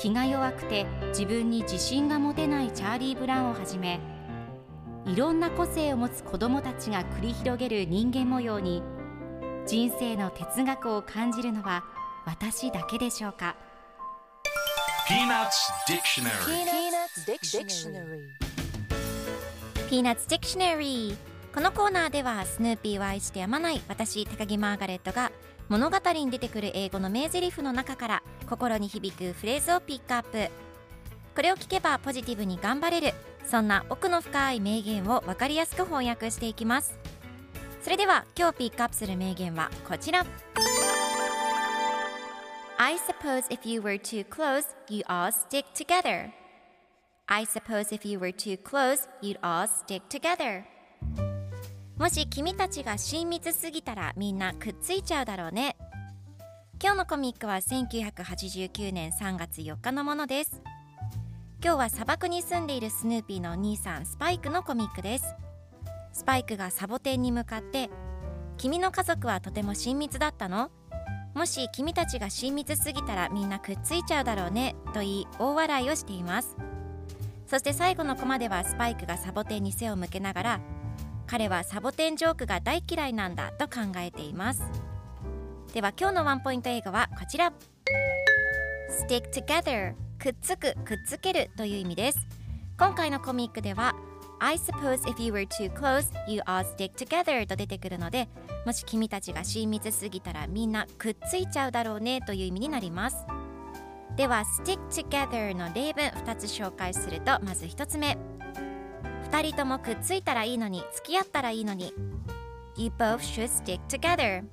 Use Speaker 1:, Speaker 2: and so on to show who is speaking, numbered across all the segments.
Speaker 1: 気が弱くて自分に自信が持てないチャーリー・ブラウンをはじめいろんな個性を持つ子どもたちが繰り広げる人間模様に人生の哲学を感じるのは私だけでしょうか
Speaker 2: ？Peanuts Dictionary.
Speaker 3: Peanuts Dictionary.
Speaker 1: Peanuts Dictionary このコーナーではスヌーピーを愛してやまない私高木マーガレットが物語に出てくる英語の名台詞の中から心に響くフレーズをピックアップこれを聞けばポジティブに頑張れるそんな奥の深い名言を分かりやすく翻訳していきますそれでは今日ピックアップする名言はこちら I suppose if you were too close, you'd all stick together. I suppose if you were too close, you'd all stick together. もし君たちが親密すぎたらみんなくっついちゃうだろうね。今日のコミックは1989年3月4日のものです。今日は砂漠に住んでいるスヌーピーのお兄さんスパイクのコミックです。スパイクがサボテンに向かって「君の家族はとても親密だったの？もし君たちが親密すぎたらみんなくっついちゃうだろうね」と言い大笑いをしています。そして最後のコマではスパイクがサボテンに背を向けながら彼はサボテンジョークが大嫌いなんだと考えています。では今日のワンポイント英語はこちら。Stick together くっつくくっつけるという意味です。今回のコミックでは I suppose if you were too close you all stick together と出てくるのでもし君たちが親密すぎたらみんなくっついちゃうだろうねという意味になります。では stick together の例文2つ紹介するとまず1つ目。2人ともくっついたらいいのに付き合ったらいいのに You both should stick together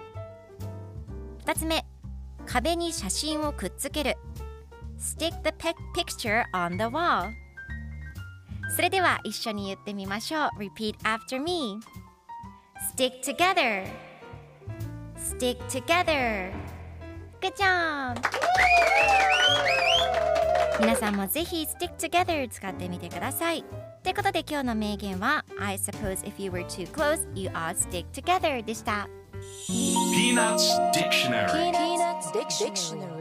Speaker 1: 2つ目壁に写真をくっつける Stick the pic- picture on the wall それでは一緒に言ってみましょう Repeat after me Stick together Stick together Good job! 皆さんもぜひ Stick Together 使ってみてください。ということで今日の名言は I suppose if you were too close, you all stick together でした。
Speaker 2: Peanuts Dictionary
Speaker 3: Peanuts Dictionary.